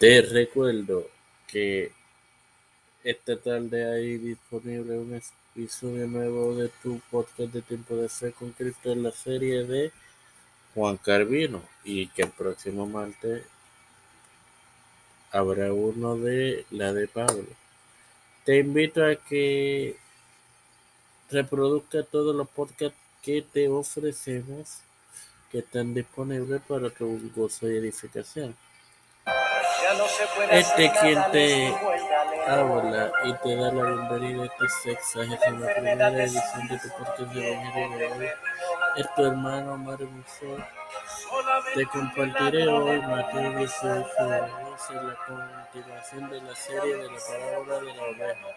Te recuerdo que esta tarde hay disponible un episodio nuevo de tu podcast de Tiempo de Fe con Cristo en la serie de Juan Carvino y que el próximo martes habrá uno de la de Pablo. Te invito a que reproduzca todos los podcasts que te ofrecemos que están disponibles para tu gozo y edificación. Este quien te habla y te da la bienvenida a esta sexagésima primera edición de tu podcast de Evangelio de hoy. es tu hermano Mario Musó. Te compartiré hoy Mateo 18 en la continuación de la serie de la palabra de la oveja.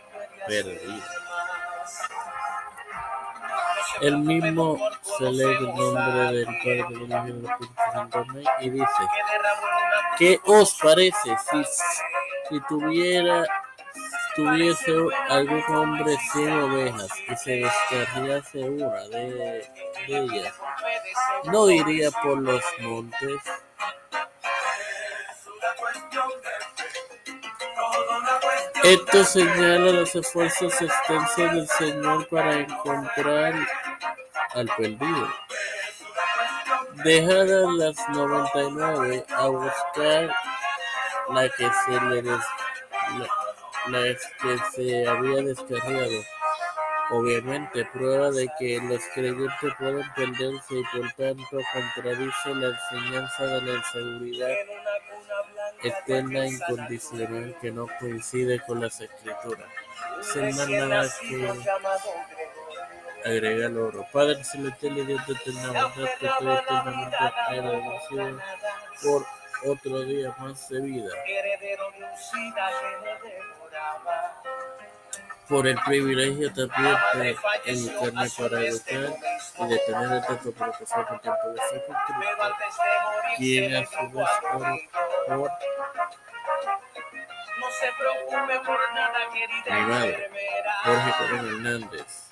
perdida. El mismo se lee el nombre del Padre, del Hijo del Espíritu Santo y dice, ¿qué os parece si, si tuviera tuviese algún hombre cien ovejas y se descarriase una de ellas, ¿no iría por los montes? Esto señala los esfuerzos extensos del Señor para encontrar al perdido. Dejadas las noventa y nueve a buscar la que se le la, que se había descarriado. Obviamente, prueba de que los creyentes pueden perderse y por tanto contradice la enseñanza de la inseguridad eterna e incondicional que no coincide con las escrituras. Sin más que agrega el oro. Padre celestial Dios de eterna bondad, que estoy eternamente agradecido por otro día más de vida. Por el privilegio también de educarme para educar y de tener el tanto para pasar el tiempo de fe con quien a su vez por, por mi madre, Jorge Corona Hernández.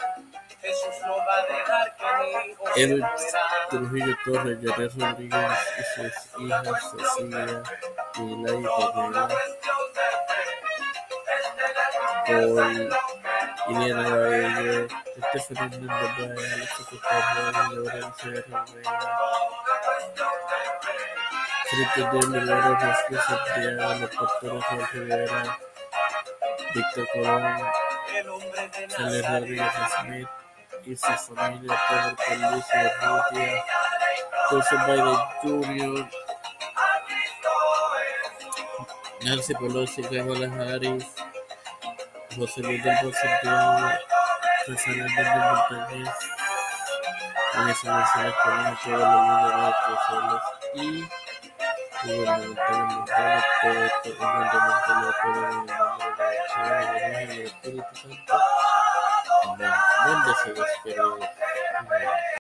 Edwin Trujillo Torres, Guerrero Rodríguez y sus hijas Cecilia y Alex Ocupado, Lorenzo Herrera, Felipe de Milagro, Jesús Santiago, los pastores Juan Rivera, Víctor Colón, Rodríguez Smith y su familia, Pedro Felicio Urrutia, Joseph Biden Jr., Nancy Harris, José Luis del Santiago, Luis del Montañez, Vanessa González todos los líderes y todo el Espíritu Santo. series pero